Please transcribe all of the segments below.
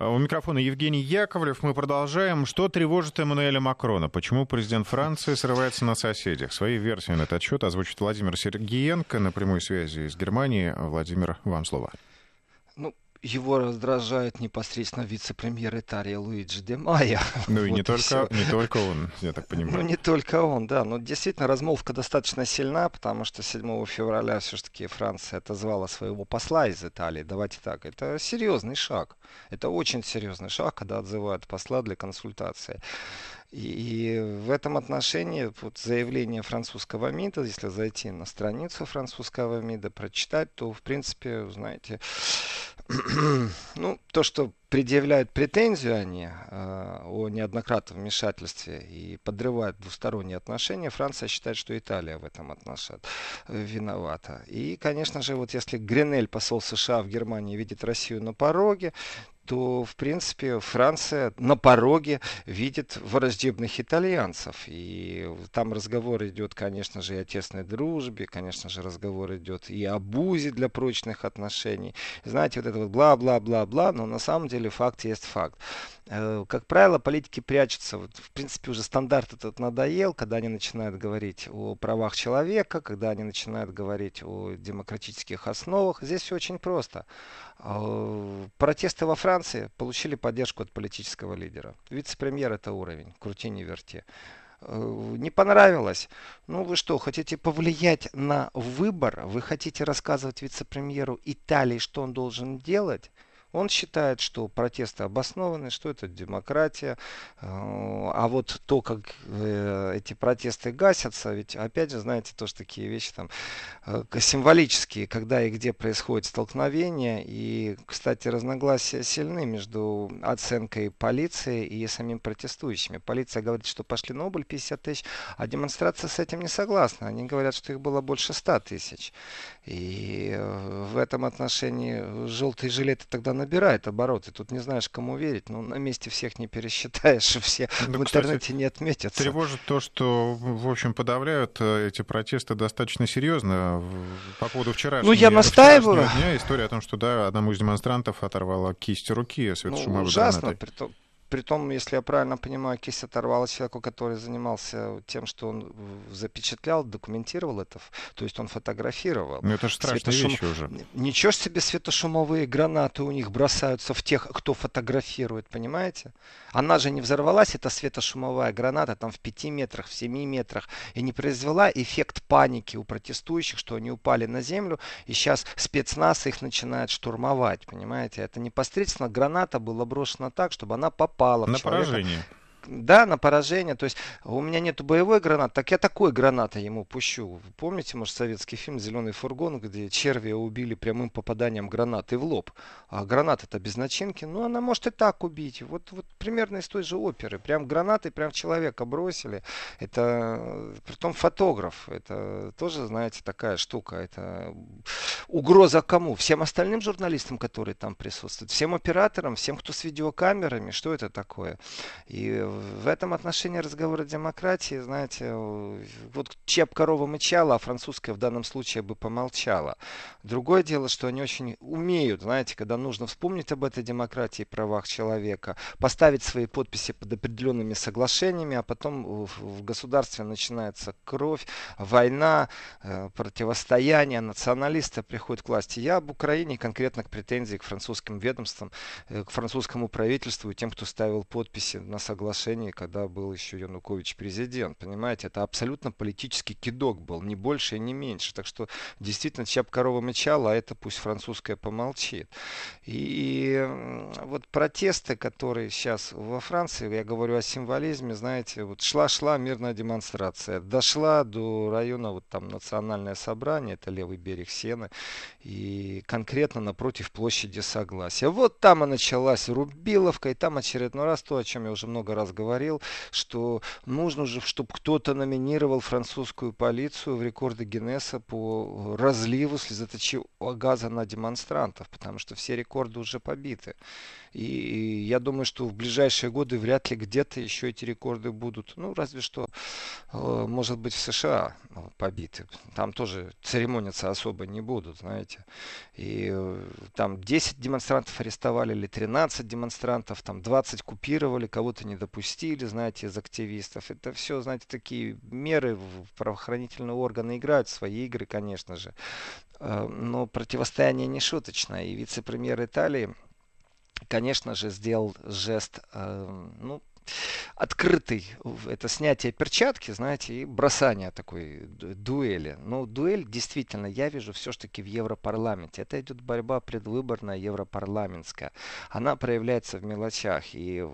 У микрофона Евгений Яковлев. Мы продолжаем. Что тревожит Эммануэля Макрона? Почему президент Франции срывается на соседях? Свои версии на этот счет озвучит Владимир Сергеенко на прямой связи из Германии. Владимир, вам слово. Ну, его раздражает непосредственно вице-премьер Италии Луиджи де Майя. Ну и вот не, и только, не только он, я так понимаю. Ну не только он, да. Но действительно размолвка достаточно сильна, потому что 7 февраля все-таки Франция отозвала своего посла из Италии. Давайте так, это серьезный шаг. Это очень серьезный шаг, когда отзывают посла для консультации. И в этом отношении вот заявление французского МИДа, если зайти на страницу французского МИДа, прочитать, то, в принципе, знаете, ну, то, что предъявляют претензию они э, о неоднократном вмешательстве и подрывают двусторонние отношения, Франция считает, что Италия в этом отношении виновата. И, конечно же, вот если Гренель, посол США в Германии, видит Россию на пороге, то, в принципе, Франция на пороге видит враждебных итальянцев. И там разговор идет, конечно же, и о тесной дружбе, конечно же, разговор идет и о бузе для прочных отношений. Знаете, вот это вот бла-бла-бла-бла, но на самом деле факт есть факт. Э, как правило, политики прячутся. Вот, в принципе, уже стандарт этот надоел, когда они начинают говорить о правах человека, когда они начинают говорить о демократических основах. Здесь все очень просто. Э, протесты во Франции получили поддержку от политического лидера. Вице-премьер это уровень, крути не верти э, не понравилось. Ну вы что, хотите повлиять на выбор? Вы хотите рассказывать вице-премьеру Италии, что он должен делать? Он считает, что протесты обоснованы, что это демократия. Э, а вот то, как э, эти протесты гасятся, ведь опять же, знаете, тоже такие вещи там э, символические, когда и где происходит столкновение. И, кстати, разногласия сильны между оценкой полиции и самим протестующими. Полиция говорит, что пошли на убыль 50 тысяч, а демонстрация с этим не согласна. Они говорят, что их было больше 100 тысяч. И в этом отношении желтые жилеты тогда набирает обороты. Тут не знаешь, кому верить. Ну, на месте всех не пересчитаешь, и все да, в интернете кстати, не отметятся. Тревожит то, что, в общем, подавляют э, эти протесты достаточно серьезно. По поводу вчерашнего, ну, я настаиваю. дня история о том, что да, одному из демонстрантов оторвала кисть руки светошумовой ну, ужасно, гранатой. Притом, Притом, если я правильно понимаю, кисть оторвала человеку, который занимался тем, что он запечатлял, документировал это, то есть он фотографировал. Ну это же страшные Светошум... вещи уже. Ничего себе светошумовые гранаты у них бросаются в тех, кто фотографирует, понимаете? Она же не взорвалась, эта светошумовая граната, там в 5 метрах, в 7 метрах, и не произвела эффект паники у протестующих, что они упали на землю, и сейчас спецназ их начинает штурмовать, понимаете? Это непосредственно граната была брошена так, чтобы она попала попало на поражение. Да, на поражение. То есть у меня нету боевой гранаты, так я такой гранатой ему пущу. Помните, может, советский фильм «Зеленый фургон», где червя убили прямым попаданием гранаты в лоб. А граната-то без начинки, ну, она может и так убить. Вот, вот примерно из той же оперы. Прям гранатой прям человека бросили. Это, притом фотограф. Это тоже, знаете, такая штука. Это угроза кому? Всем остальным журналистам, которые там присутствуют. Всем операторам, всем, кто с видеокамерами. Что это такое? И в этом отношении разговор о демократии, знаете, вот чеп корова мычала, а французская в данном случае бы помолчала. Другое дело, что они очень умеют, знаете, когда нужно вспомнить об этой демократии и правах человека, поставить свои подписи под определенными соглашениями, а потом в государстве начинается кровь, война, э, противостояние, националисты приходят к власти. Я об Украине конкретно к претензии к французским ведомствам, э, к французскому правительству и тем, кто ставил подписи на соглашение соглашении, когда был еще Янукович президент. Понимаете, это абсолютно политический кидок был, не больше и не меньше. Так что действительно чап корова мычала, а это пусть французская помолчит. И вот протесты, которые сейчас во Франции, я говорю о символизме, знаете, вот шла-шла мирная демонстрация, дошла до района, вот там национальное собрание, это левый берег Сены, и конкретно напротив площади Согласия. Вот там и началась Рубиловка, и там очередной раз то, о чем я уже много раз раз говорил, что нужно же, чтобы кто-то номинировал французскую полицию в рекорды Гиннесса по разливу слезоточивого газа на демонстрантов, потому что все рекорды уже побиты. И я думаю, что в ближайшие годы вряд ли где-то еще эти рекорды будут. Ну, разве что, э, может быть, в США ну, побиты. Там тоже церемониться особо не будут, знаете. И э, там 10 демонстрантов арестовали или 13 демонстрантов, там 20 купировали, кого-то не допустили, знаете, из активистов. Это все, знаете, такие меры в правоохранительные органы играют свои игры, конечно же. Э, но противостояние не шуточное. И вице-премьер Италии конечно же, сделал жест, э, ну, открытый, это снятие перчатки, знаете, и бросание такой дуэли. Но дуэль действительно, я вижу все-таки в Европарламенте. Это идет борьба предвыборная европарламентская. Она проявляется в мелочах. И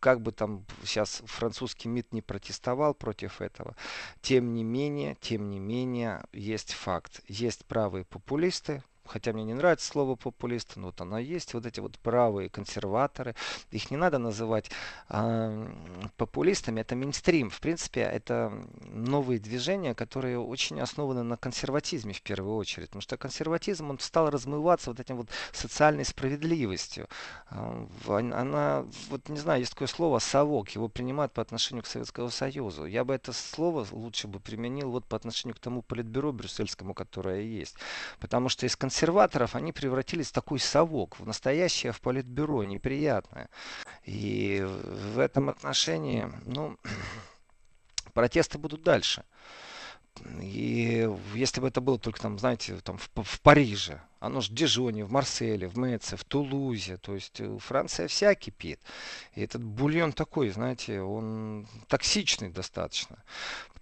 как бы там сейчас французский МИД не протестовал против этого, тем не менее, тем не менее, есть факт. Есть правые популисты, хотя мне не нравится слово популисты, но вот оно есть, вот эти вот правые консерваторы, их не надо называть э, популистами, это мейнстрим, в принципе, это новые движения, которые очень основаны на консерватизме в первую очередь, потому что консерватизм, он стал размываться вот этим вот социальной справедливостью, э, она, вот не знаю, есть такое слово совок, его принимают по отношению к Советскому Союзу, я бы это слово лучше бы применил вот по отношению к тому политбюро брюссельскому, которое есть, потому что из консерватизма консерваторов они превратились в такой совок, в настоящее в политбюро, неприятное. И в этом отношении, ну, протесты будут дальше. И если бы это было только там, знаете, там в, в Париже, оно же в Дижоне, в Марселе, в Меце, в Тулузе, то есть э, Франция вся кипит. И этот бульон такой, знаете, он токсичный достаточно.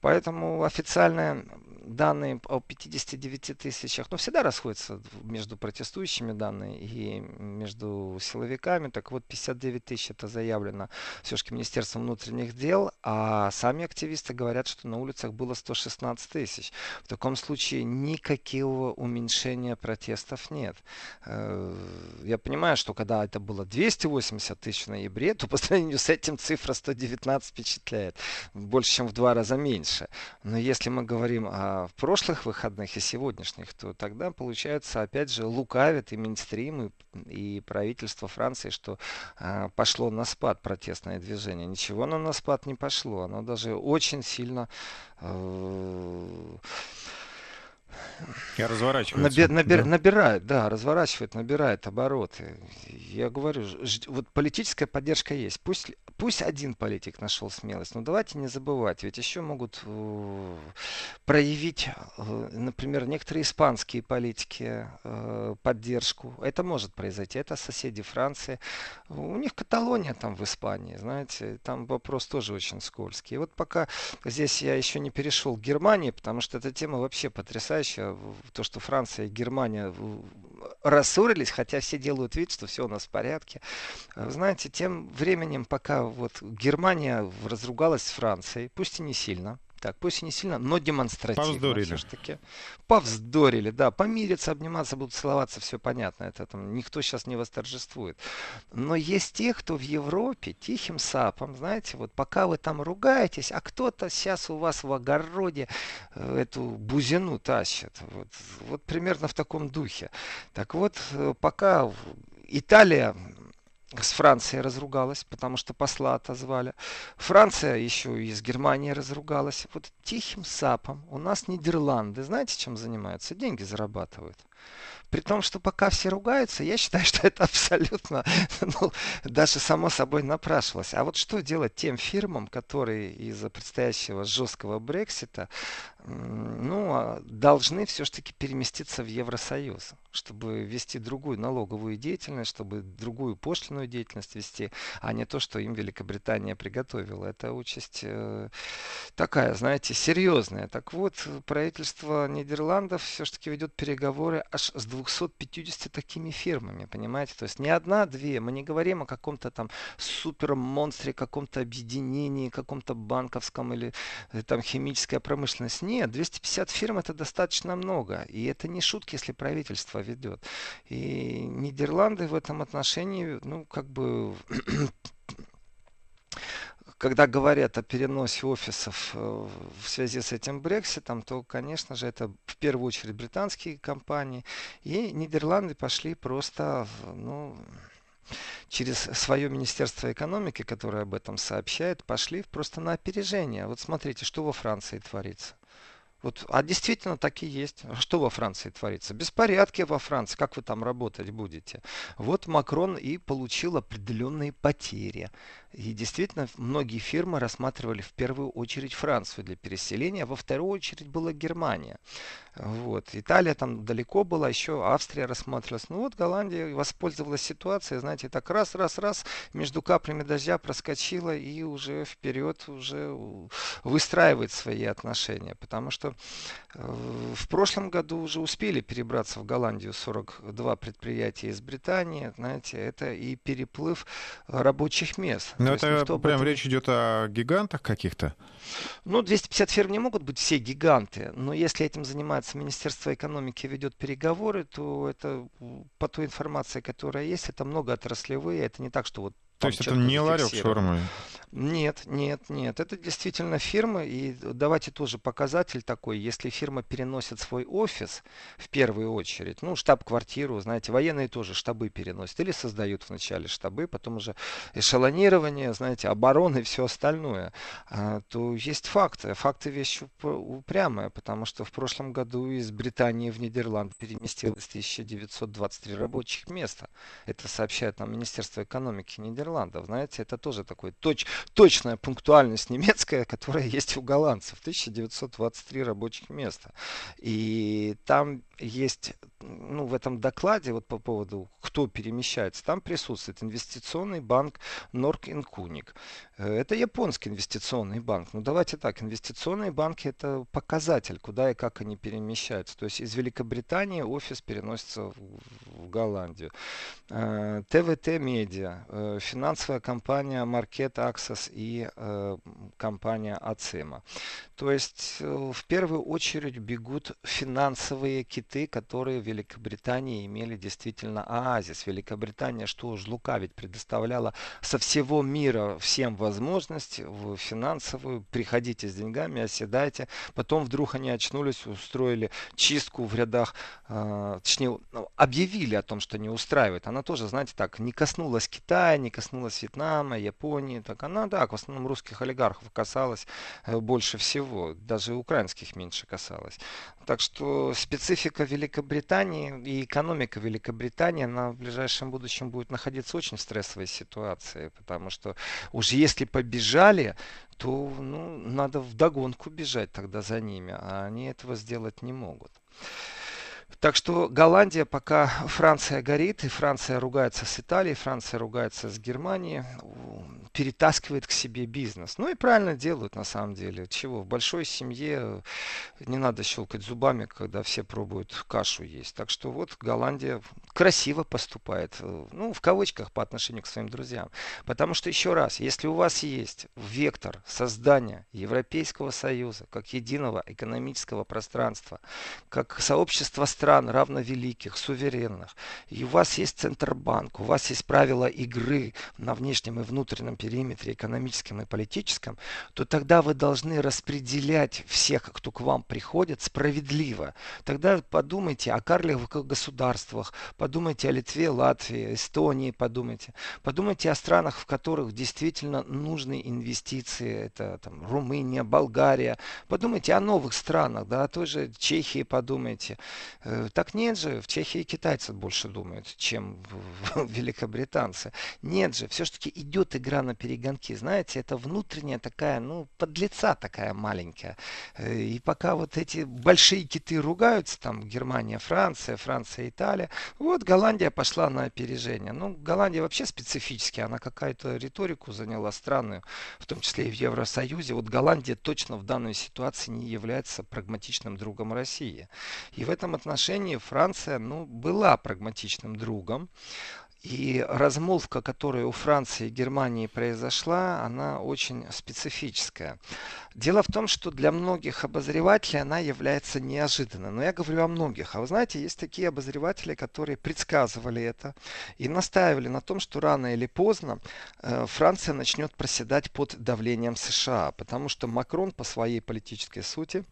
Поэтому официальные данные о 59 тысячах, ну, всегда расходятся между протестующими данные и между силовиками. Так вот, 59 тысяч это заявлено все-таки Министерством внутренних дел, а сами активисты говорят, что на улицах было 116 тысяч. В таком случае никакого уменьшения протестов нет. Э, я понимаю, что когда это было 280 тысяч в ноябре, то по сравнению с этим цифра 119 впечатляет. Больше, чем в два раза меньше. Но если мы говорим о в прошлых выходных и сегодняшних, то тогда, получается, опять же, лукавит и Минстрим, и, и правительство Франции, что а, пошло на спад протестное движение. Ничего оно на спад не пошло. Оно даже очень сильно... Э, я разворачивается. Наби, набир, да. Набирает, да, разворачивает, набирает обороты. Я говорю, вот политическая поддержка есть. Пусть, пусть один политик нашел смелость, но давайте не забывать, ведь еще могут э, проявить, э, например, некоторые испанские политики э, поддержку. Это может произойти. Это соседи Франции. У них Каталония там в Испании, знаете, там вопрос тоже очень скользкий. И вот пока здесь я еще не перешел к Германии, потому что эта тема вообще потрясающая то, что Франция и Германия рассорились, хотя все делают вид, что все у нас в порядке. Вы знаете, тем временем, пока вот Германия разругалась с Францией, пусть и не сильно, так, пусть и не сильно, но демонстративно. Повздорили. Все-таки. Повздорили, да. Помириться, обниматься, будут целоваться, все понятно. Это там никто сейчас не восторжествует. Но есть те, кто в Европе тихим сапом, знаете, вот пока вы там ругаетесь, а кто-то сейчас у вас в огороде э, эту бузину тащит. Вот, вот примерно в таком духе. Так вот, э, пока Италия с Францией разругалась, потому что посла отозвали. Франция еще и с Германией разругалась. Вот тихим сапом у нас Нидерланды, знаете, чем занимаются? Деньги зарабатывают. При том, что пока все ругаются, я считаю, что это абсолютно, ну, даже само собой напрашивалось. А вот что делать тем фирмам, которые из-за предстоящего жесткого Брексита, ну, а должны все-таки переместиться в Евросоюз, чтобы вести другую налоговую деятельность, чтобы другую пошлиную деятельность вести, а не то, что им Великобритания приготовила. Это участь э, такая, знаете, серьезная. Так вот, правительство Нидерландов все-таки ведет переговоры аж с двух 250 такими фирмами, понимаете? То есть не одна, две. Мы не говорим о каком-то там супер монстре, каком-то объединении, каком-то банковском или э, там химическая промышленность. Нет, 250 фирм это достаточно много. И это не шутки, если правительство ведет. И Нидерланды в этом отношении, ну, как бы когда говорят о переносе офисов э, в связи с этим Брекситом, то, конечно же, это в первую очередь британские компании. И Нидерланды пошли просто, ну, через свое Министерство экономики, которое об этом сообщает, пошли просто на опережение. Вот смотрите, что во Франции творится. Вот, а действительно так и есть. Что во Франции творится? Беспорядки во Франции. Как вы там работать будете? Вот Макрон и получил определенные потери. И действительно, многие фирмы рассматривали в первую очередь Францию для переселения, а во вторую очередь была Германия. Вот. Италия там далеко была, еще Австрия рассматривалась. Ну вот Голландия воспользовалась ситуацией, знаете, так раз, раз, раз, между каплями дождя проскочила и уже вперед уже выстраивает свои отношения. Потому что э, в прошлом году уже успели перебраться в Голландию 42 предприятия из Британии. Знаете, это и переплыв рабочих мест. Но это прям этом... речь идет о гигантах каких-то? Ну, 250 фирм не могут быть все гиганты, но если этим занимается Министерство экономики, ведет переговоры, то это по той информации, которая есть, это многоотраслевые, это не так, что вот то есть это не ларек шаурмы? Нет, нет, нет. Это действительно фирма. И давайте тоже показатель такой. Если фирма переносит свой офис в первую очередь, ну, штаб-квартиру, знаете, военные тоже штабы переносят. Или создают вначале штабы, потом уже эшелонирование, знаете, обороны и все остальное. А, то есть факты. Факты вещь упрямая, потому что в прошлом году из Британии в Нидерланд переместилось 1923 рабочих места. Это сообщает нам Министерство экономики Нидерландов. Нидерландов. Знаете, это тоже такой точ, точная пунктуальность немецкая, которая есть у голландцев. 1923 рабочих места. И там есть, ну, в этом докладе, вот по поводу, кто перемещается, там присутствует инвестиционный банк Норк Инкуник. Э, это японский инвестиционный банк. Ну, давайте так, инвестиционные банки это показатель, куда и как они перемещаются. То есть из Великобритании офис переносится в, в Голландию. ТВТ э, Медиа, э, финансовая компания Market Access и компания Ацима. То есть в первую очередь бегут финансовые киты, которые в Великобритании имели действительно оазис. Великобритания, что уж лукавить, предоставляла со всего мира всем возможность в финансовую. Приходите с деньгами, оседайте. Потом вдруг они очнулись, устроили чистку в рядах, э, точнее, ну, объявили о том, что не устраивает. Она тоже, знаете, так, не коснулась Китая, не коснулась Вьетнама, Японии. Так она, да, в основном русских олигархов касалась э, больше всего. Даже украинских меньше касалось. Так что специфика Великобритании и экономика Великобритании, она в ближайшем будущем будет находиться в очень стрессовой ситуации, потому что уже если побежали, то ну, надо в догонку бежать тогда за ними, а они этого сделать не могут. Так что Голландия, пока Франция горит, и Франция ругается с Италией, Франция ругается с Германией, перетаскивает к себе бизнес. Ну и правильно делают на самом деле. Чего? В большой семье не надо щелкать зубами, когда все пробуют кашу есть. Так что вот Голландия красиво поступает. Ну, в кавычках по отношению к своим друзьям. Потому что, еще раз, если у вас есть вектор создания Европейского Союза как единого экономического пространства, как сообщество стран равновеликих, суверенных, и у вас есть Центробанк, у вас есть правила игры на внешнем и внутреннем периметре экономическом и политическом, то тогда вы должны распределять всех, кто к вам приходит, справедливо. Тогда подумайте о карликовых государствах, подумайте о Литве, Латвии, Эстонии, подумайте. Подумайте о странах, в которых действительно нужны инвестиции. Это там, Румыния, Болгария. Подумайте о новых странах, да, о той же Чехии подумайте. Э, так нет же, в Чехии китайцы больше думают, чем великобританцы. Нет же, все-таки идет игра на перегонки. Знаете, это внутренняя такая, ну, подлеца такая маленькая. Э, и пока вот эти большие киты ругаются, там Германия, Франция, Франция, Италия, вот Голландия пошла на опережение. Ну, Голландия вообще специфически, она какая-то риторику заняла странную, в том числе и в Евросоюзе. Вот Голландия точно в данной ситуации не является прагматичным другом России. И в этом отношении Франция, ну, была прагматичным другом. И размолвка, которая у Франции и Германии произошла, она очень специфическая. Дело в том, что для многих обозревателей она является неожиданной. Но я говорю о многих. А вы знаете, есть такие обозреватели, которые предсказывали это и настаивали на том, что рано или поздно э, Франция начнет проседать под давлением США. Потому что Макрон по своей политической сути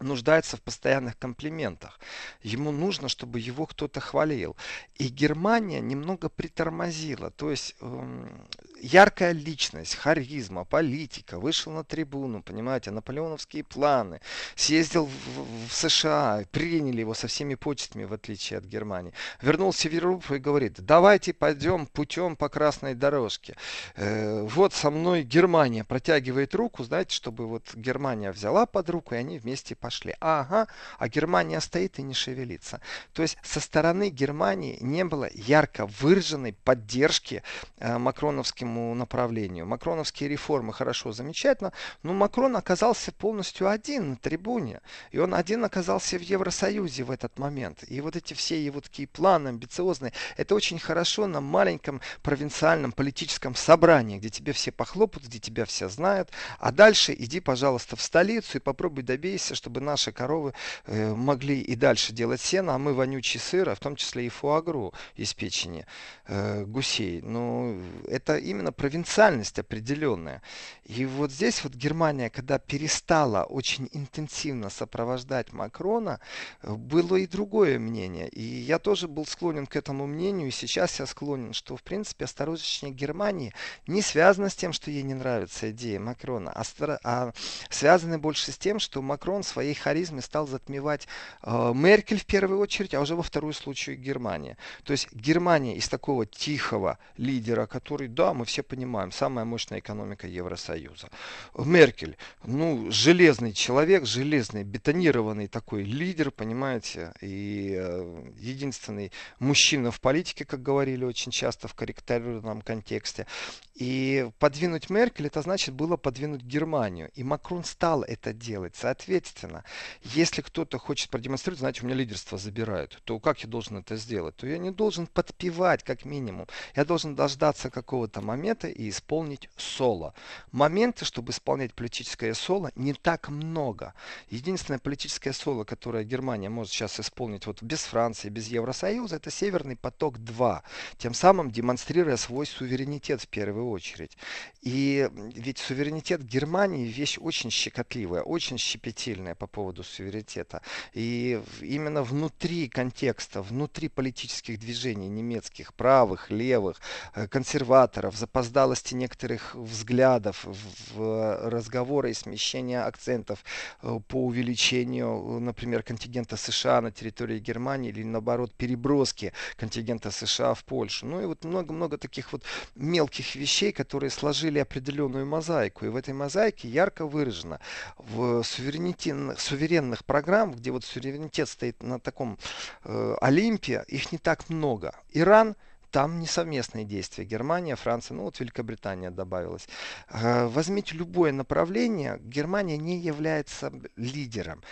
нуждается в постоянных комплиментах. Ему нужно, чтобы его кто-то хвалил. И Германия немного притормозила. То есть эм, яркая личность, харизма, политика, вышел на трибуну, понимаете, наполеоновские планы, съездил в, в США, приняли его со всеми почестями, в отличие от Германии. Вернулся в Европу и говорит, давайте пойдем путем по красной дорожке. Э, вот со мной Германия протягивает руку, знаете, чтобы вот Германия взяла под руку, и они вместе пошли. Ага, а Германия стоит и не шевелится. То есть со стороны Германии не было ярко выраженной поддержки э, макроновским этому направлению. Макроновские реформы хорошо, замечательно, но Макрон оказался полностью один на трибуне. И он один оказался в Евросоюзе в этот момент. И вот эти все его такие планы амбициозные, это очень хорошо на маленьком провинциальном политическом собрании, где тебе все похлопают, где тебя все знают. А дальше иди, пожалуйста, в столицу и попробуй добейся, чтобы наши коровы э, могли и дальше делать сено, а мы вонючий сыр, а в том числе и фуагру из печени э, гусей. Ну, это именно именно провинциальность определенная. И вот здесь вот Германия, когда перестала очень интенсивно сопровождать Макрона, было и другое мнение. И я тоже был склонен к этому мнению, и сейчас я склонен, что в принципе осторожнее Германии не связано с тем, что ей не нравится идея Макрона, а, а связаны больше с тем, что Макрон своей харизмой стал затмевать э, Меркель в первую очередь, а уже во вторую случаю Германия. То есть Германия из такого тихого лидера, который, да, мы все понимаем, самая мощная экономика Евросоюза. Меркель, ну, железный человек, железный, бетонированный такой лидер, понимаете, и э, единственный мужчина в политике, как говорили очень часто в корректированном контексте. И подвинуть Меркель, это значит было подвинуть Германию. И Макрон стал это делать. Соответственно, если кто-то хочет продемонстрировать, знаете, у меня лидерство забирают, то как я должен это сделать? То я не должен подпевать, как минимум. Я должен дождаться какого-то момента и исполнить соло. Моменты, чтобы исполнять политическое соло, не так много. Единственное политическое соло, которое Германия может сейчас исполнить вот без Франции, без Евросоюза, это Северный поток-2. Тем самым демонстрируя свой суверенитет в первую первую очередь. И ведь суверенитет Германии вещь очень щекотливая, очень щепетильная по поводу суверенитета. И именно внутри контекста, внутри политических движений немецких, правых, левых, э, консерваторов, запоздалости некоторых взглядов в разговоры и смещение акцентов э, по увеличению, например, контингента США на территории Германии или наоборот переброски контингента США в Польшу. Ну и вот много-много таких вот мелких вещей вещей, которые сложили определенную мозаику. И в этой мозаике ярко выражено в суверенных программ, где вот суверенитет стоит на таком э, Олимпе, их не так много. Иран – там не совместные действия. Германия, Франция, ну вот Великобритания добавилась. Э, возьмите любое направление, Германия не является лидером.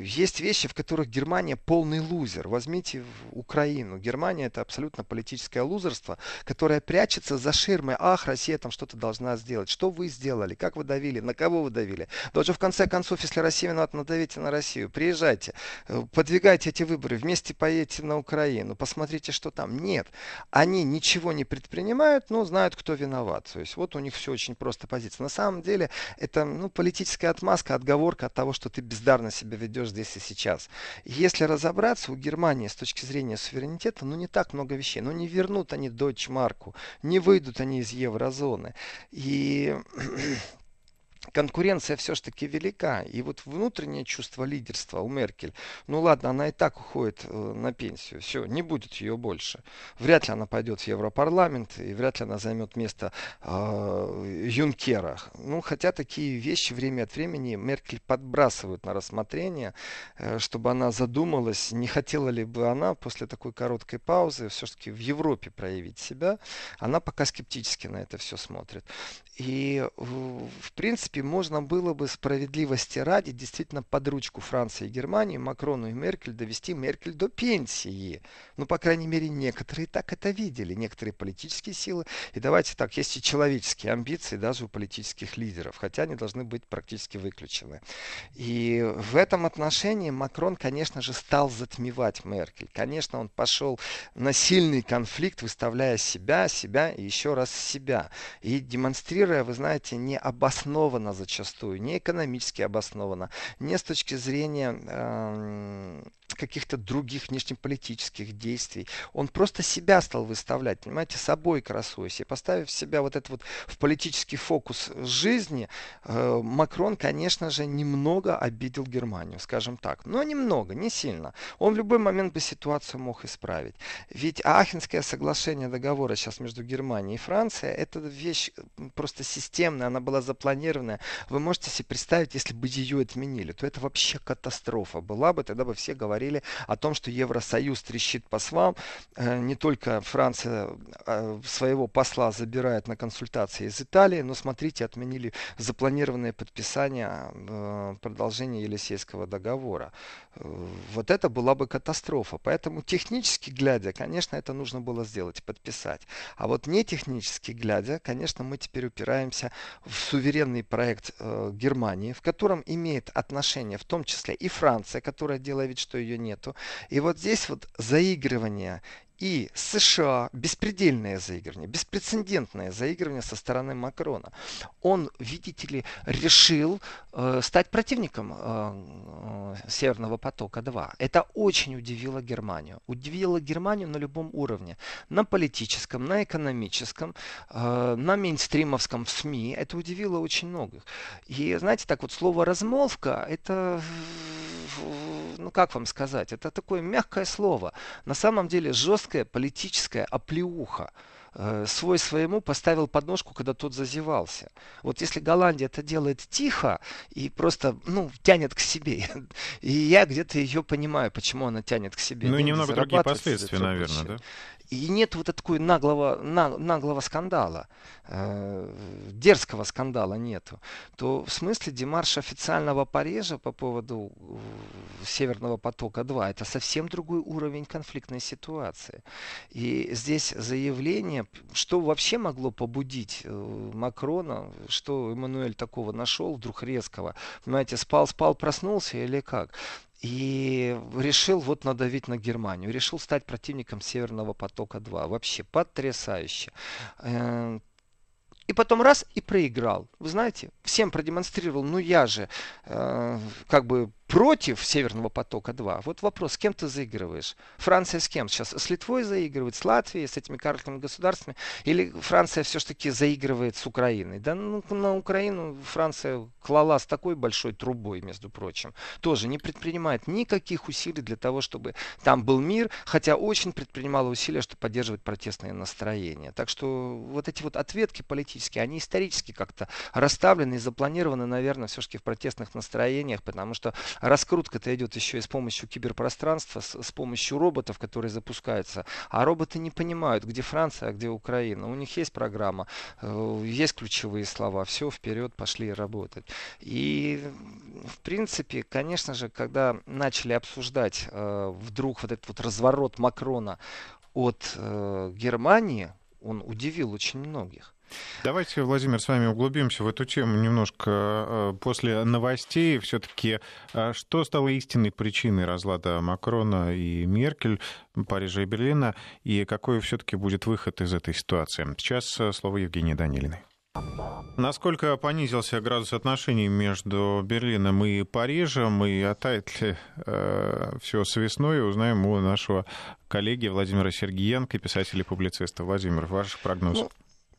Есть вещи, в которых Германия полный лузер. Возьмите Украину. Германия это абсолютно политическое лузерство, которое прячется за ширмой. Ах, Россия там что-то должна сделать. Что вы сделали? Как вы давили? На кого вы давили? Да уже в конце концов, если Россия виновата, надавите на Россию. Приезжайте, э, подвигайте эти выборы, вместе поедете на Украину, посмотрите, что там. Нет они ничего не предпринимают, но знают, кто виноват. То есть вот у них все очень просто позиция. На самом деле это ну, политическая отмазка, отговорка от того, что ты бездарно себя ведешь здесь и сейчас. Если разобраться, у Германии с точки зрения суверенитета, ну не так много вещей. Ну не вернут они Дойчмарку, не выйдут они из еврозоны. И конкуренция все-таки велика. И вот внутреннее чувство лидерства у Меркель, ну ладно, она и так уходит э, на пенсию, все, не будет ее больше. Вряд ли она пойдет в Европарламент, и вряд ли она займет место э, Юнкера. Ну, хотя такие вещи время от времени Меркель подбрасывают на рассмотрение, э, чтобы она задумалась, не хотела ли бы она после такой короткой паузы все-таки в Европе проявить себя. Она пока скептически на это все смотрит. И, в принципе, можно было бы справедливости ради действительно под ручку Франции и Германии, Макрону и Меркель довести Меркель до пенсии. Ну, по крайней мере, некоторые так это видели, некоторые политические силы. И давайте так, есть и человеческие амбиции даже у политических лидеров, хотя они должны быть практически выключены. И в этом отношении Макрон, конечно же, стал затмевать Меркель. Конечно, он пошел на сильный конфликт, выставляя себя, себя и еще раз себя. И демонстрируя вы знаете, необоснованно зачастую, не экономически обоснована, не с точки зрения э, каких-то других внешнеполитических действий. Он просто себя стал выставлять, понимаете, собой красуясь. И поставив себя вот это вот в политический фокус жизни, э, Макрон, конечно же, немного обидел Германию, скажем так. Но немного, не сильно. Он в любой момент бы ситуацию мог исправить. Ведь Ахенское соглашение договора сейчас между Германией и Францией, это вещь просто системная, она была запланированная. Вы можете себе представить, если бы ее отменили, то это вообще катастрофа была бы, тогда бы все говорили говорили о том, что Евросоюз трещит по свам. Э, не только Франция э, своего посла забирает на консультации из Италии, но смотрите, отменили запланированное подписание э, продолжения Елисейского договора. Вот это была бы катастрофа. Поэтому технически глядя, конечно, это нужно было сделать, подписать. А вот не технически глядя, конечно, мы теперь упираемся в суверенный проект Германии, в котором имеет отношение в том числе и Франция, которая делает вид, что ее нету. И вот здесь вот заигрывание и США беспредельное заигрывание, беспрецедентное заигрывание со стороны Макрона. Он, видите ли, решил э, стать противником э, э, Северного потока-2. Это очень удивило Германию. Удивило Германию на любом уровне. На политическом, на экономическом, э, на мейнстримовском в СМИ. Это удивило очень многих. И знаете, так вот слово размолвка, это ну как вам сказать, это такое мягкое слово. На самом деле жесткая политическая оплеуха э, свой своему поставил подножку, когда тот зазевался. Вот если Голландия это делает тихо и просто, ну, тянет к себе, и я где-то ее понимаю, почему она тянет к себе. Ну и немного другие последствия, наверное, да? И нет вот такого наглого, наглого скандала, э, дерзкого скандала нету. То в смысле демарш официального Парижа по поводу э, Северного потока-2 это совсем другой уровень конфликтной ситуации. И здесь заявление, что вообще могло побудить э, Макрона, что Эммануэль такого нашел вдруг резкого. Понимаете, спал, спал, проснулся или как? И решил вот надавить на Германию. Решил стать противником Северного потока-2. Вообще потрясающе. Э, и потом раз и проиграл. Вы знаете, всем продемонстрировал, ну я же э, как бы против Северного потока-2. Вот вопрос, с кем ты заигрываешь? Франция с кем сейчас? С Литвой заигрывает, с Латвией, с этими карликовыми государствами? Или Франция все-таки заигрывает с Украиной? Да ну, на Украину Франция клала с такой большой трубой, между прочим. Тоже не предпринимает никаких усилий для того, чтобы там был мир, хотя очень предпринимала усилия, чтобы поддерживать протестные настроения. Так что вот эти вот ответки политические, они исторически как-то расставлены и запланированы, наверное, все-таки в протестных настроениях, потому что раскрутка-то идет еще и с помощью киберпространства, с, с помощью роботов, которые запускаются. А роботы не понимают, где Франция, а где Украина. У них есть программа, э, есть ключевые слова. Все, вперед, пошли работать. И, в принципе, конечно же, когда начали обсуждать э, вдруг вот этот вот разворот Макрона от э, Германии, он удивил очень многих. Давайте, Владимир, с вами углубимся в эту тему немножко э, после новостей. Все-таки э, что стало истинной причиной разлада Макрона и Меркель, Парижа и Берлина, и какой все-таки будет выход из этой ситуации? Сейчас э, слово Евгении Данилиной. Насколько понизился градус отношений между Берлином и Парижем, и оттает ли э, все с весной, узнаем у нашего коллеги Владимира Сергеенко, писателя и публициста. Владимир, ваш прогноз? Ну,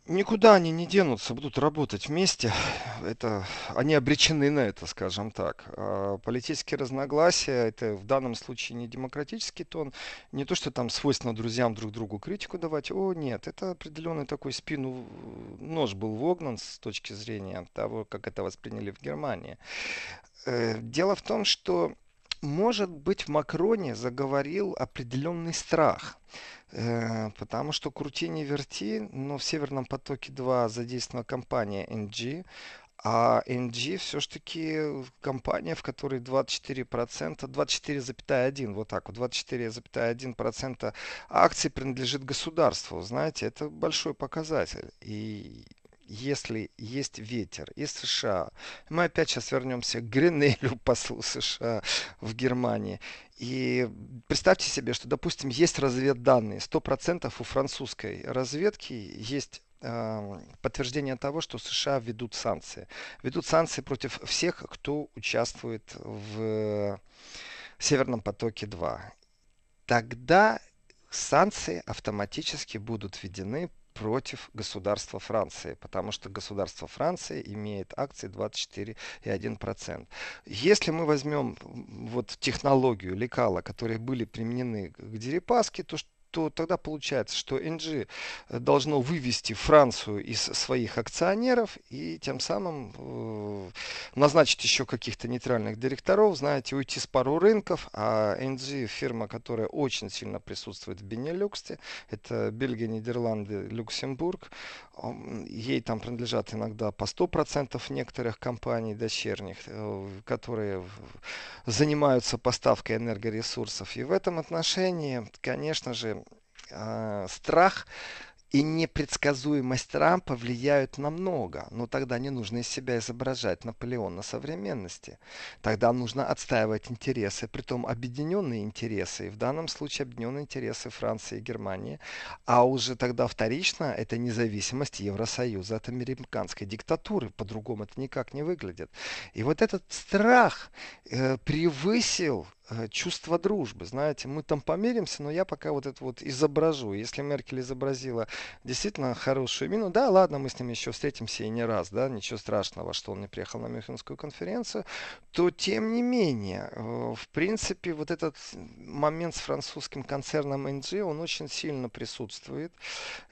Никуда они не денутся, будут работать вместе. Это, они обречены на это, скажем так. А политические разногласия, это в данном случае не демократический тон, не то, что там свойственно друзьям друг другу критику давать. О, нет, это определенный такой спину нож был вогнан с точки зрения того, как это восприняли в Германии. Э, дело в том, что может быть, в Макроне заговорил определенный страх. Э, потому что крути не верти, но в Северном потоке 2 задействована компания NG, а NG все-таки компания, в которой 24%, 24,1%, вот так вот, 24,1% акций принадлежит государству. Знаете, это большой показатель. И если есть ветер из США, мы опять сейчас вернемся к Гринелю, послу США в Германии, и представьте себе, что, допустим, есть разведданные, 100% у французской разведки есть э, подтверждение того, что США ведут санкции. Ведут санкции против всех, кто участвует в Северном потоке-2. Тогда санкции автоматически будут введены против государства Франции, потому что государство Франции имеет акции 24,1%. Если мы возьмем вот технологию лекала, которые были применены к Дерипаске, то то тогда получается, что NG должно вывести Францию из своих акционеров и тем самым э, назначить еще каких-то нейтральных директоров, знаете, уйти с пару рынков, а NG фирма, которая очень сильно присутствует в Бенелюксе, это Бельгия, Нидерланды, Люксембург, ей там принадлежат иногда по 100% некоторых компаний дочерних, э, которые занимаются поставкой энергоресурсов. И в этом отношении, конечно же, э, страх и непредсказуемость Трампа влияют на много. Но тогда не нужно из себя изображать Наполеона современности. Тогда нужно отстаивать интересы, притом объединенные интересы. И в данном случае объединенные интересы Франции и Германии. А уже тогда вторично это независимость Евросоюза от американской диктатуры. По-другому это никак не выглядит. И вот этот страх э, превысил чувство дружбы. Знаете, мы там помиримся, но я пока вот это вот изображу. Если Меркель изобразила действительно хорошую мину, да, ладно, мы с ним еще встретимся и не раз, да, ничего страшного, что он не приехал на Мюнхенскую конференцию, то тем не менее, э, в принципе, вот этот момент с французским концерном NG, он очень сильно присутствует.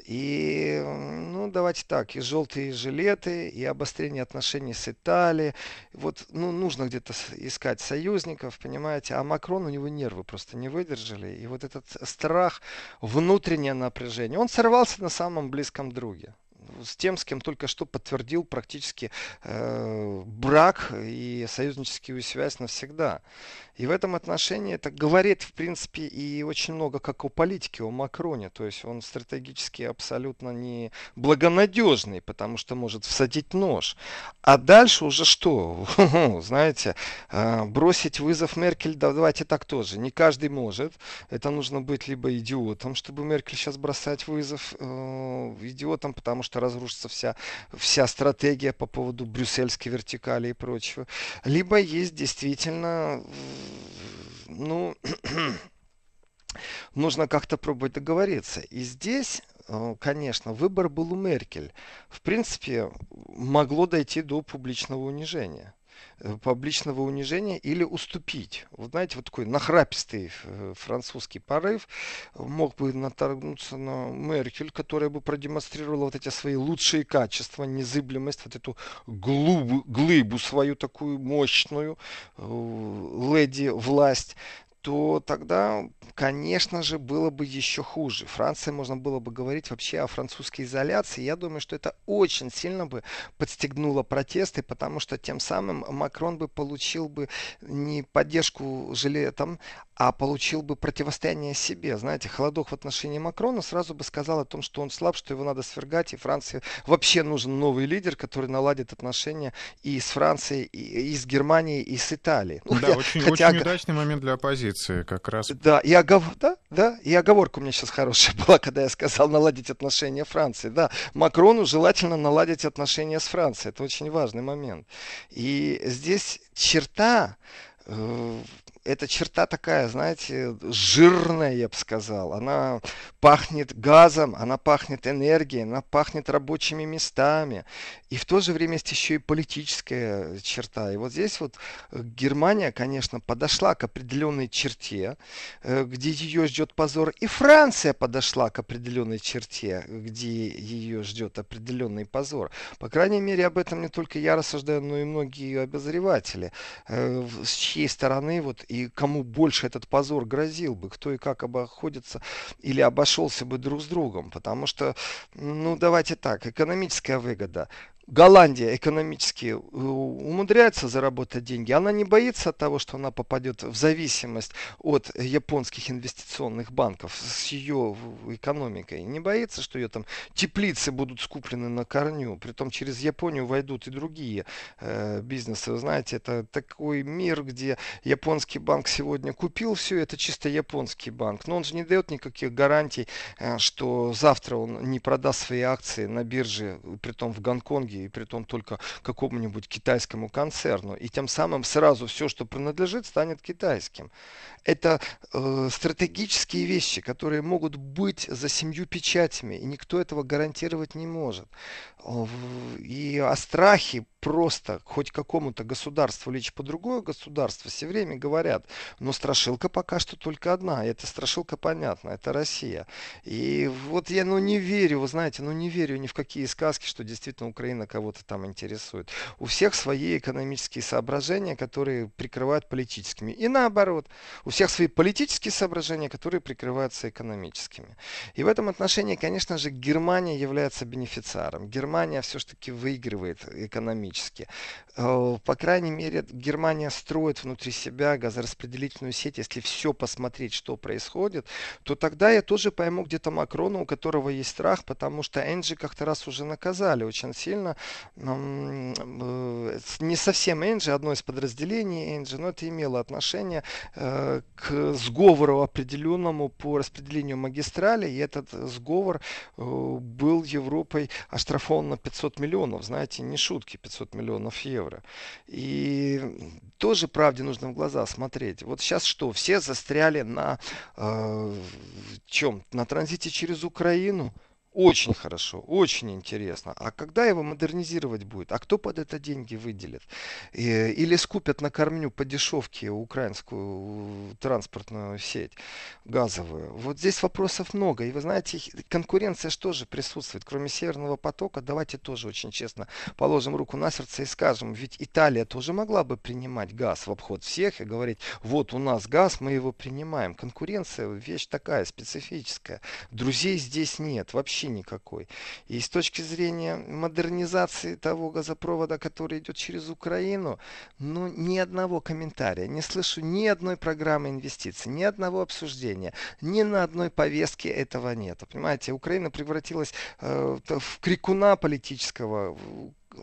И, ну, давайте так, и желтые жилеты, и обострение отношений с Италией. Вот, ну, нужно где-то искать союзников, понимаете, а Макрон, у него нервы просто не выдержали. И вот этот страх, внутреннее напряжение, он сорвался на самом близком друге с тем, с кем только что подтвердил практически э, брак и союзническую связь навсегда. И в этом отношении это говорит, в принципе, и очень много как о политике, о Макроне. То есть он стратегически абсолютно не благонадежный, потому что может всадить нож. А дальше уже что? Знаете, а, бросить вызов Меркель, давайте так тоже. Не каждый может. Это нужно быть либо идиотом, чтобы Меркель сейчас бросать вызов э, идиотом, потому что разрушится вся, вся стратегия по поводу брюссельской вертикали и прочего. Либо есть действительно ну, нужно как-то пробовать договориться. И здесь, э, конечно, выбор был у Меркель. В принципе, могло дойти до публичного унижения публичного унижения или уступить. Вот знаете, вот такой нахрапистый э, французский порыв мог бы наторгнуться на Меркель, которая бы продемонстрировала вот эти свои лучшие качества, незыблемость, вот эту глубу, глыбу свою такую мощную, леди власть, то тогда, конечно же, было бы еще хуже. Франция, можно было бы говорить вообще о французской изоляции. Я думаю, что это очень сильно бы подстегнуло протесты, потому что тем самым Макрон бы получил бы не поддержку жилетом, а получил бы противостояние себе. Знаете, холодок в отношении Макрона сразу бы сказал о том, что он слаб, что его надо свергать, и Франции вообще нужен новый лидер, который наладит отношения и с Францией, и, с Германией, и с Италией. Ну, да, очень, хотя... очень удачный момент для оппозиции как раз. Да, и, огов... да, да, и оговорка у меня сейчас хорошая была, когда я сказал наладить отношения Франции. Да, Макрону желательно наладить отношения с Францией. Это очень важный момент. И здесь черта э, эта черта такая, знаете, жирная, я бы сказал. Она пахнет газом, она пахнет энергией, она пахнет рабочими местами. И в то же время есть еще и политическая черта. И вот здесь вот э, Германия, конечно, подошла к определенной черте, э, где ее ждет позор. И Франция подошла к определенной черте, где ее ждет определенный позор. По крайней мере, об этом не только я рассуждаю, но и многие обозреватели. Э, с чьей стороны вот и кому больше этот позор грозил бы, кто и как обходится или обошелся бы друг с другом. Потому что, ну давайте так, экономическая выгода. Голландия экономически умудряется заработать деньги, она не боится того, что она попадет в зависимость от японских инвестиционных банков с ее экономикой. Не боится, что ее там теплицы будут скуплены на корню. Притом через Японию войдут и другие э, бизнесы. Вы знаете, это такой мир, где японский банк сегодня купил все, это чисто японский банк. Но он же не дает никаких гарантий, э, что завтра он не продаст свои акции на бирже, притом в Гонконге и при том только какому-нибудь китайскому концерну. И тем самым сразу все, что принадлежит, станет китайским. Это э, стратегические вещи, которые могут быть за семью печатями, и никто этого гарантировать не может. И о страхе просто хоть какому-то государству лечь по другое государство все время говорят, но страшилка пока что только одна, и эта страшилка понятна, это Россия. И вот я ну не верю, вы знаете, ну не верю ни в какие сказки, что действительно Украина кого-то там интересует. У всех свои экономические соображения, которые прикрывают политическими. И наоборот, у всех свои политические соображения, которые прикрываются экономическими. И в этом отношении, конечно же, Германия является бенефициаром. Германия все-таки выигрывает экономически экономически. Э, по крайней мере, Германия строит внутри себя газораспределительную сеть. Если все посмотреть, что происходит, то тогда я тоже пойму где-то Макрона, у которого есть страх, потому что Энджи как-то раз уже наказали очень сильно. Э, не совсем Энджи, одно из подразделений Энджи, но это имело отношение э, к сговору определенному по распределению магистрали, и этот сговор был Европой оштрафован на 500 миллионов. Знаете, не шутки, 500 500 миллионов евро. И тоже правде нужно в глаза смотреть. Вот сейчас что, все застряли на э, чем? На транзите через Украину? Очень хорошо, очень интересно. А когда его модернизировать будет? А кто под это деньги выделит? Или скупят на кормню по дешевке украинскую транспортную сеть газовую? Вот здесь вопросов много. И вы знаете, конкуренция что же присутствует? Кроме Северного потока, давайте тоже очень честно положим руку на сердце и скажем, ведь Италия тоже могла бы принимать газ в обход всех и говорить, вот у нас газ, мы его принимаем. Конкуренция вещь такая специфическая. Друзей здесь нет вообще вообще никакой. И с точки зрения модернизации того газопровода, который идет через Украину, ну, ни одного комментария, не слышу ни одной программы инвестиций, ни одного обсуждения, ни на одной повестке этого нет. Понимаете, Украина превратилась э, в крикуна политического,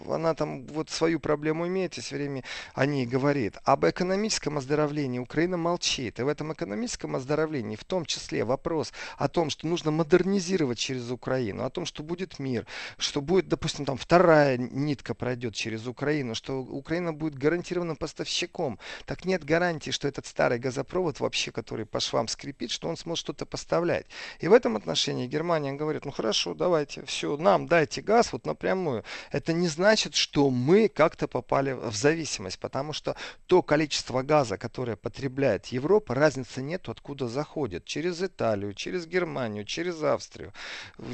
она там вот свою проблему имеет и все время о ней говорит. Об экономическом оздоровлении Украина молчит. И в этом экономическом оздоровлении в том числе вопрос о том, что нужно модернизировать через Украину, о том, что будет мир, что будет, допустим, там вторая нитка пройдет через Украину, что Украина будет гарантированным поставщиком. Так нет гарантии, что этот старый газопровод вообще, который по швам скрипит, что он сможет что-то поставлять. И в этом отношении Германия говорит, ну хорошо, давайте, все, нам дайте газ вот напрямую. Это не значит значит, что мы как-то попали в зависимость, потому что то количество газа, которое потребляет Европа, разницы нет, откуда заходит. Через Италию, через Германию, через Австрию,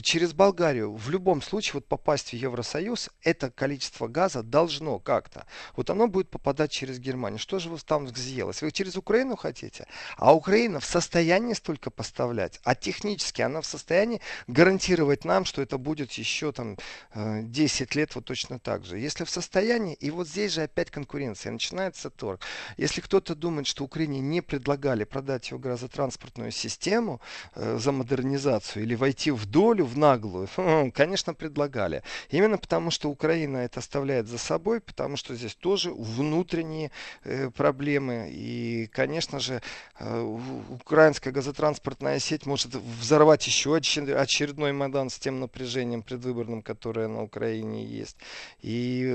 через Болгарию. В любом случае, вот попасть в Евросоюз, это количество газа должно как-то. Вот оно будет попадать через Германию. Что же вы там взъелось? Вы через Украину хотите? А Украина в состоянии столько поставлять, а технически она в состоянии гарантировать нам, что это будет еще там 10 э, лет вот точно точно так же. Если в состоянии, и вот здесь же опять конкуренция, начинается торг. Если кто-то думает, что Украине не предлагали продать его газотранспортную систему э, за модернизацию или войти в долю, в наглую, конечно, предлагали. Именно потому, что Украина это оставляет за собой, потому что здесь тоже внутренние э, проблемы. И, конечно же, э, украинская газотранспортная сеть может взорвать еще очередной Майдан с тем напряжением предвыборным, которое на Украине есть. И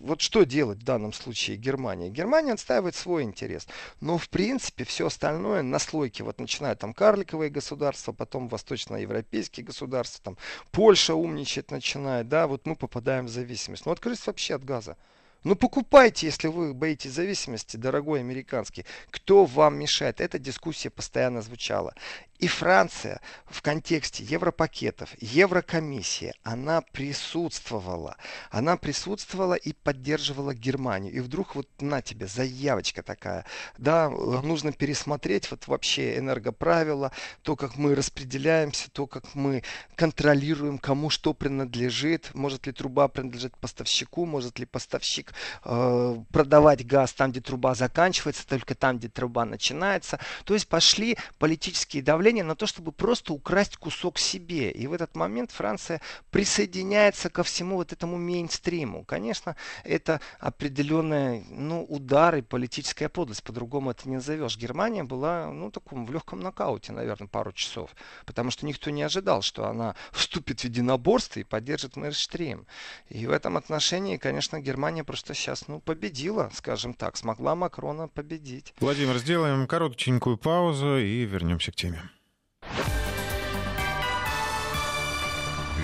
вот что делать в данном случае Германия? Германия отстаивает свой интерес. Но в принципе все остальное на слойке. Вот начинают там карликовые государства, потом восточноевропейские государства, там Польша умничать начинает, да, вот мы попадаем в зависимость. Ну открылись вообще от газа. Ну покупайте, если вы боитесь зависимости, дорогой американский. Кто вам мешает? Эта дискуссия постоянно звучала. И Франция в контексте европакетов, Еврокомиссии, она присутствовала. Она присутствовала и поддерживала Германию. И вдруг вот на тебе заявочка такая. Да, нужно пересмотреть вот вообще энергоправила, то, как мы распределяемся, то, как мы контролируем, кому что принадлежит, может ли труба принадлежит поставщику, может ли поставщик э, продавать газ там, где труба заканчивается, только там, где труба начинается. То есть пошли политические давления на то, чтобы просто украсть кусок себе. И в этот момент Франция присоединяется ко всему вот этому мейнстриму. Конечно, это определенный ну, удар и политическая подлость. По-другому это не назовешь. Германия была ну, таком, в легком нокауте, наверное, пару часов. Потому что никто не ожидал, что она вступит в единоборство и поддержит мейнстрим. И в этом отношении, конечно, Германия просто сейчас ну, победила, скажем так, смогла Макрона победить. Владимир, сделаем коротенькую паузу и вернемся к теме.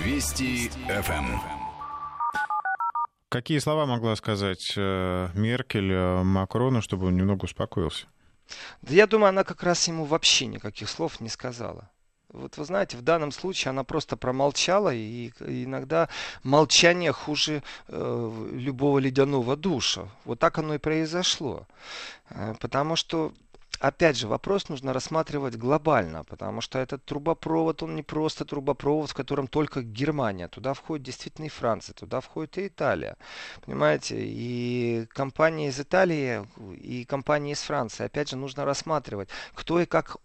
Вести ФМ. Какие слова могла сказать э, Меркель э, Макрону, чтобы он немного успокоился? Да я думаю, она как раз ему вообще никаких слов не сказала. Вот вы знаете, в данном случае она просто промолчала, и иногда молчание хуже э, любого ледяного душа. Вот так оно и произошло. Э, потому что опять же, вопрос нужно рассматривать глобально, потому что этот трубопровод, он не просто трубопровод, в котором только Германия. Туда входит действительно и Франция, туда входит и Италия. Понимаете? И компании из Италии, и компании из Франции. Опять же, нужно рассматривать, кто и как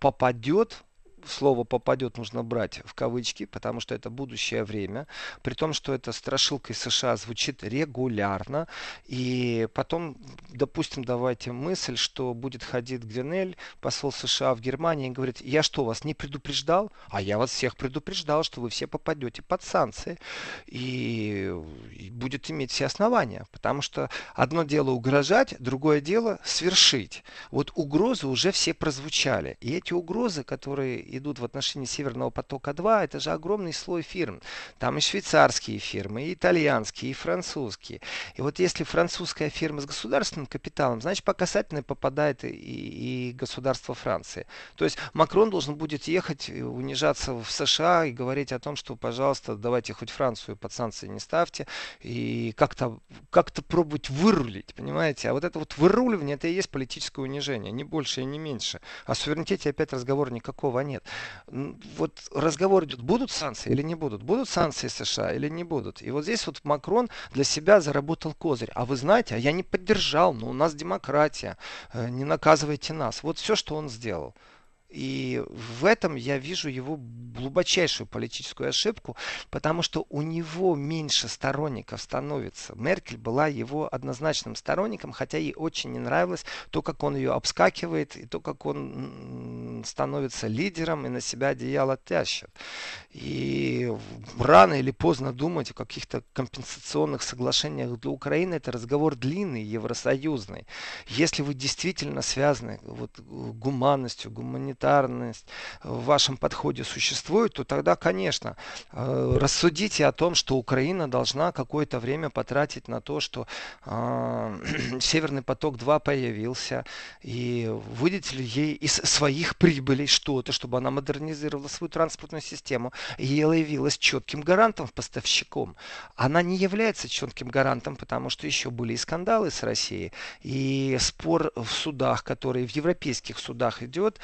попадет слово попадет нужно брать в кавычки, потому что это будущее время, при том, что это страшилкой США звучит регулярно. И потом, допустим, давайте мысль, что будет ходить Гринель, посол США в Германии, и говорит, я что, вас не предупреждал? А я вас всех предупреждал, что вы все попадете под санкции. И, и будет иметь все основания, потому что одно дело угрожать, другое дело свершить. Вот угрозы уже все прозвучали. И эти угрозы, которые идут в отношении Северного потока-2, это же огромный слой фирм. Там и швейцарские фирмы, и итальянские, и французские. И вот если французская фирма с государственным капиталом, значит по касательной попадает и, и государство Франции. То есть Макрон должен будет ехать, унижаться в США и говорить о том, что, пожалуйста, давайте хоть Францию под санкции не ставьте, и как-то как пробовать вырулить, понимаете? А вот это вот выруливание, это и есть политическое унижение, не больше и не меньше. О суверенитете опять разговора никакого нет вот разговор идет, будут санкции или не будут, будут санкции США или не будут. И вот здесь вот Макрон для себя заработал козырь. А вы знаете, а я не поддержал, но у нас демократия, э, не наказывайте нас. Вот все, что он сделал. И в этом я вижу его глубочайшую политическую ошибку, потому что у него меньше сторонников становится. Меркель была его однозначным сторонником, хотя ей очень не нравилось то, как он ее обскакивает, и то, как он становится лидером и на себя одеяло тащит. И рано или поздно думать о каких-то компенсационных соглашениях для Украины, это разговор длинный, евросоюзный. Если вы действительно связаны вот, гуманностью, гуманитарностью, гуманитарность в вашем подходе существует, то тогда, конечно, э, рассудите о том, что Украина должна какое-то время потратить на то, что э, Северный поток-2 появился, и выделите ли ей из своих прибылей что-то, чтобы она модернизировала свою транспортную систему и явилась четким гарантом, поставщиком. Она не является четким гарантом, потому что еще были и скандалы с Россией, и спор в судах, который в европейских судах идет,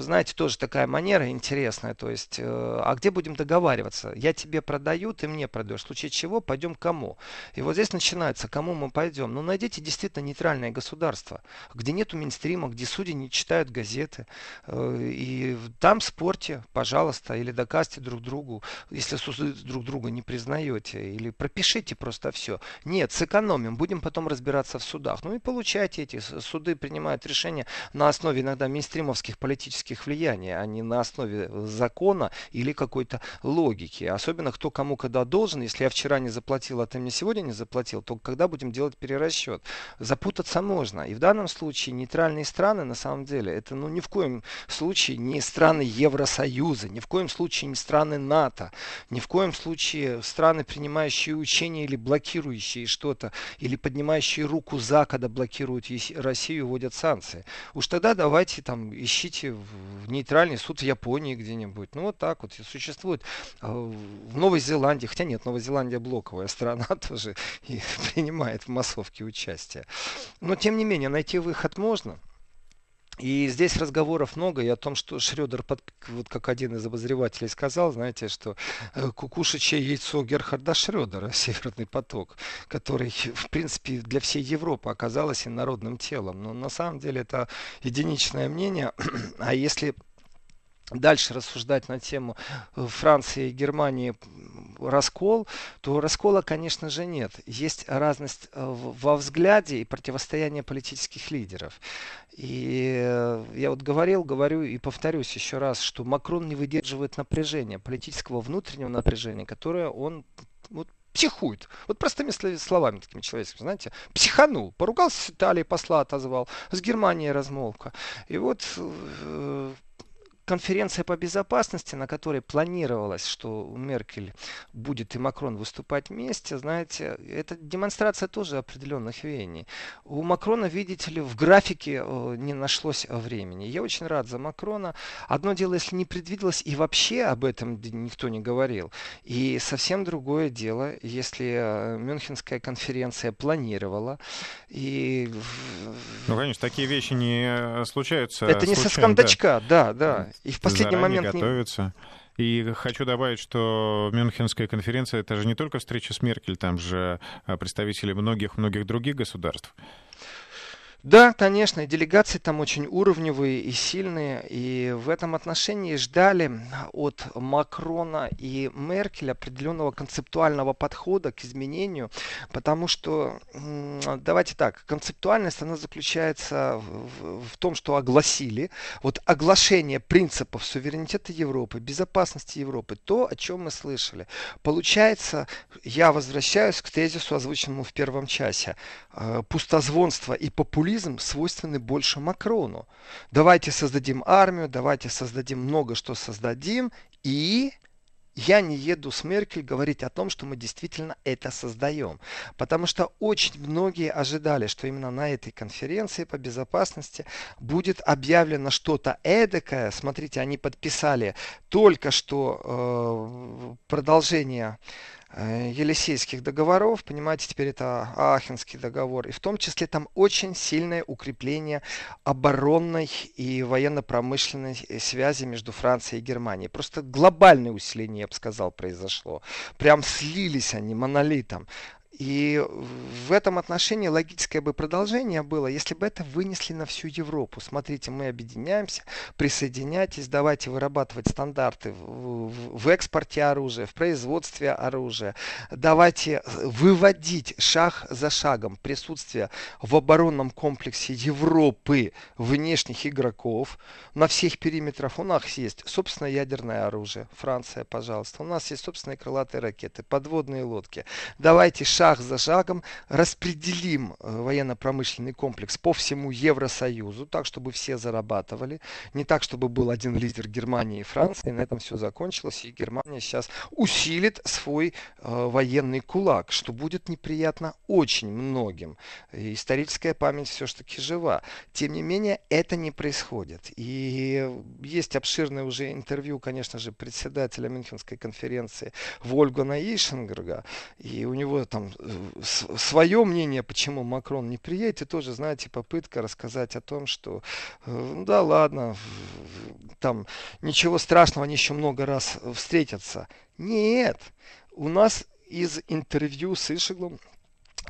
вы знаете, тоже такая манера интересная. То есть, э, а где будем договариваться? Я тебе продаю, ты мне продаешь. В случае чего пойдем кому? И вот здесь начинается, кому мы пойдем. Ну, найдите действительно нейтральное государство, где нету минстрима, где судьи не читают газеты. Э, и там спорьте, пожалуйста, или доказывайте друг другу, если суды друг друга не признаете, или пропишите просто все. Нет, сэкономим, будем потом разбираться в судах. Ну и получайте эти суды, принимают решения на основе иногда минстримовских политических политических влияний, а не на основе закона или какой-то логики. Особенно кто кому когда должен. Если я вчера не заплатил, а ты мне сегодня не заплатил, то когда будем делать перерасчет? Запутаться можно. И в данном случае нейтральные страны, на самом деле, это ну, ни в коем случае не страны Евросоюза, ни в коем случае не страны НАТО, ни в коем случае страны, принимающие учения или блокирующие что-то, или поднимающие руку за, когда блокируют Россию вводят санкции. Уж тогда давайте там ищите в нейтральный суд в Японии где-нибудь. Ну, вот так вот существует. А, в Новой Зеландии, хотя нет, Новая Зеландия блоковая страна тоже и принимает в массовке участие. Но, тем не менее, найти выход можно. И здесь разговоров много и о том, что Шредер, под, вот как один из обозревателей сказал, знаете, что э, кукушечье яйцо Герхарда Шредера, Северный поток, который, в принципе, для всей Европы оказалось инородным телом. Но на самом деле это единичное мнение. А если дальше рассуждать на тему э, Франции и Германии раскол, то раскола, конечно же, нет. Есть разность э, во взгляде и противостояние политических лидеров. И э, я вот говорил, говорю и повторюсь еще раз, что Макрон не выдерживает напряжения, политического внутреннего напряжения, которое он вот, психует. Вот простыми словами такими человеческими, знаете, психанул, поругался с Италией, посла отозвал, с Германией размолвка. И вот конференция по безопасности, на которой планировалось, что Меркель будет и Макрон выступать вместе, знаете, это демонстрация тоже определенных веяний. У Макрона, видите ли, в графике э, не нашлось времени. Я очень рад за Макрона. Одно дело, если не предвиделось и вообще об этом никто не говорил. И совсем другое дело, если э, Мюнхенская конференция планировала. И... Ну, конечно, такие вещи не случаются. Это не случайно, со скандачка, да, да. да. И в последний момент... готовятся. И хочу добавить, что Мюнхенская конференция это же не только встреча с Меркель, там же а, представители многих-многих других государств. Да, конечно, делегации там очень уровневые и сильные, и в этом отношении ждали от Макрона и Меркель определенного концептуального подхода к изменению, потому что, давайте так, концептуальность, она заключается в, в том, что огласили, вот оглашение принципов суверенитета Европы, безопасности Европы, то, о чем мы слышали. Получается, я возвращаюсь к тезису, озвученному в первом часе, э, пустозвонство и популизм популизм свойственны больше Макрону. Давайте создадим армию, давайте создадим много что создадим, и я не еду с Меркель говорить о том, что мы действительно это создаем. Потому что очень многие ожидали, что именно на этой конференции по безопасности будет объявлено что-то эдакое. Смотрите, они подписали только что э, продолжение Елисейских договоров, понимаете, теперь это Ахенский договор, и в том числе там очень сильное укрепление оборонной и военно-промышленной связи между Францией и Германией. Просто глобальное усиление, я бы сказал, произошло. Прям слились они монолитом. И в этом отношении логическое бы продолжение было, если бы это вынесли на всю Европу. Смотрите, мы объединяемся, присоединяйтесь, давайте вырабатывать стандарты в, в, в экспорте оружия, в производстве оружия. Давайте выводить шаг за шагом присутствие в оборонном комплексе Европы внешних игроков на всех периметрах. У нас есть собственное ядерное оружие. Франция, пожалуйста. У нас есть собственные крылатые ракеты, подводные лодки. Давайте шаг шаг за шагом распределим э, военно-промышленный комплекс по всему Евросоюзу, так, чтобы все зарабатывали. Не так, чтобы был один лидер Германии и Франции. На этом все закончилось. И Германия сейчас усилит свой э, военный кулак, что будет неприятно очень многим. И историческая память все-таки жива. Тем не менее, это не происходит. И есть обширное уже интервью, конечно же, председателя Мюнхенской конференции Вольгана Ишенгерга. И у него там свое мнение, почему Макрон не приедет, и тоже, знаете, попытка рассказать о том, что э, ну да ладно, там ничего страшного, они еще много раз встретятся. Нет, у нас из интервью с Ишиглом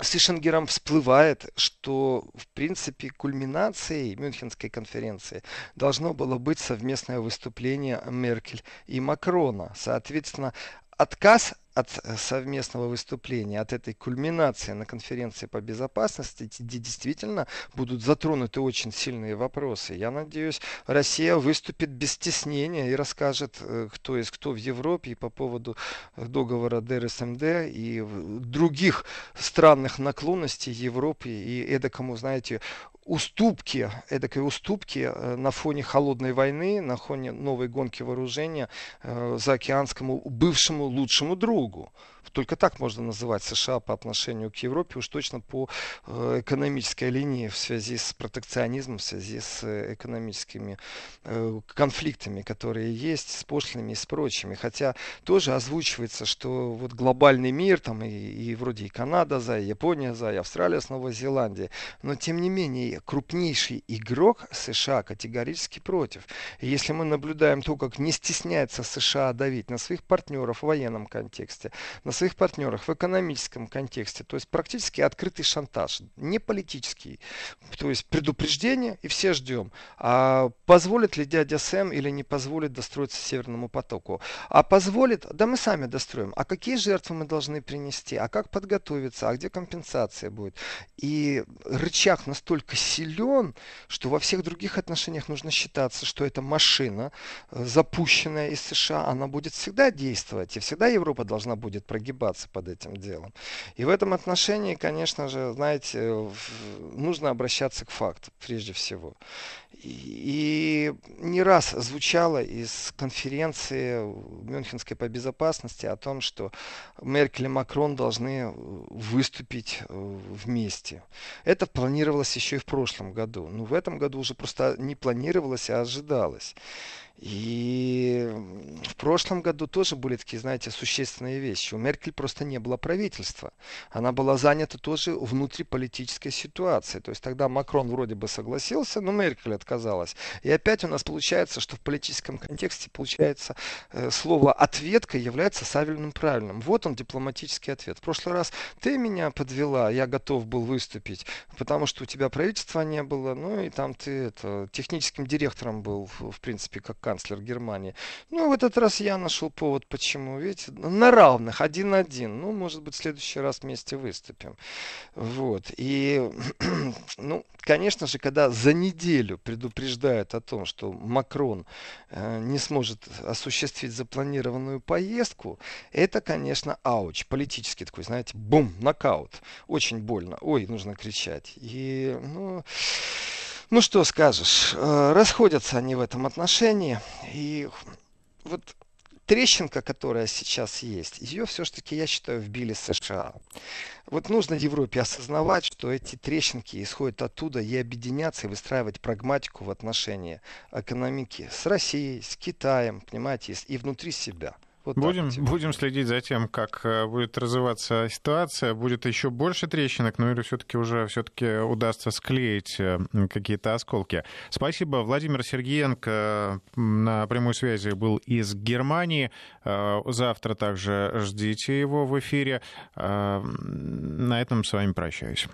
с Ишенгером всплывает, что в принципе кульминацией Мюнхенской конференции должно было быть совместное выступление Меркель и Макрона. Соответственно, отказ от э, совместного выступления, от этой кульминации на конференции по безопасности, где действительно будут затронуты очень сильные вопросы. Я надеюсь, Россия выступит без стеснения и расскажет, э, кто есть кто в Европе и по поводу договора ДРСМД и других странных наклонностей Европы и эдакому, знаете, уступки, эдакой уступки э, на фоне холодной войны, на фоне новой гонки вооружения э, заокеанскому бывшему лучшему другу. Только так можно называть США по отношению к Европе, уж точно по э, экономической линии в связи с протекционизмом, в связи с э, экономическими э, конфликтами, которые есть, с пошлинами и с прочими. Хотя тоже озвучивается, что вот глобальный мир, там и, и вроде и Канада за, и Япония за, и Австралия с Новой Зеландией, но тем не менее крупнейший игрок США категорически против. И если мы наблюдаем то, как не стесняется США давить на своих партнеров в военном контексте, на своих партнерах в экономическом контексте. То есть практически открытый шантаж, не политический. То есть предупреждение и все ждем. А позволит ли дядя Сэм или не позволит достроиться Северному потоку? А позволит, да мы сами достроим. А какие жертвы мы должны принести? А как подготовиться? А где компенсация будет? И рычаг настолько силен, что во всех других отношениях нужно считаться, что эта машина, э, запущенная из США, она будет всегда действовать. И всегда Европа должна будет прогибаться прогибаться под этим делом. И в этом отношении, конечно же, знаете, нужно обращаться к факту прежде всего. И не раз звучало из конференции Мюнхенской по безопасности о том, что Меркель и Макрон должны выступить э, вместе. Это планировалось еще и в прошлом году. Но в этом году уже просто не планировалось, а ожидалось. И в прошлом году тоже были такие, знаете, существенные вещи. У Меркель просто не было правительства. Она была занята тоже внутриполитической ситуацией. То есть тогда Макрон вроде бы согласился, но Меркель отказалась. И опять у нас получается, что в политическом контексте получается э, слово «ответка» является правильным правильным. Вот он, дипломатический ответ. В прошлый раз ты меня подвела, я готов был выступить, потому что у тебя правительства не было, ну и там ты это, техническим директором был, в принципе, как канцлер Германии. Ну, в этот раз я нашел повод, почему. Видите, на равных, один-один. Ну, может быть, в следующий раз вместе выступим. Вот. И, ну, конечно же, когда за неделю предупреждают о том, что Макрон э, не сможет осуществить запланированную поездку, это, конечно, ауч. Политический такой, знаете, бум, нокаут. Очень больно. Ой, нужно кричать. И, ну... Ну что скажешь, э, расходятся они в этом отношении. И вот трещинка, которая сейчас есть, ее все-таки, я считаю, вбили США. Вот нужно Европе осознавать, что эти трещинки исходят оттуда и объединяться, и выстраивать прагматику в отношении экономики с Россией, с Китаем, понимаете, и внутри себя. Вот будем, так, будем следить за тем, как э, будет развиваться ситуация. Будет еще больше трещинок, но или все-таки уже все-таки удастся склеить э, какие-то осколки. Спасибо. Владимир Сергеенко на прямой связи был из Германии. Э, завтра также ждите его в эфире. На этом с вами прощаюсь.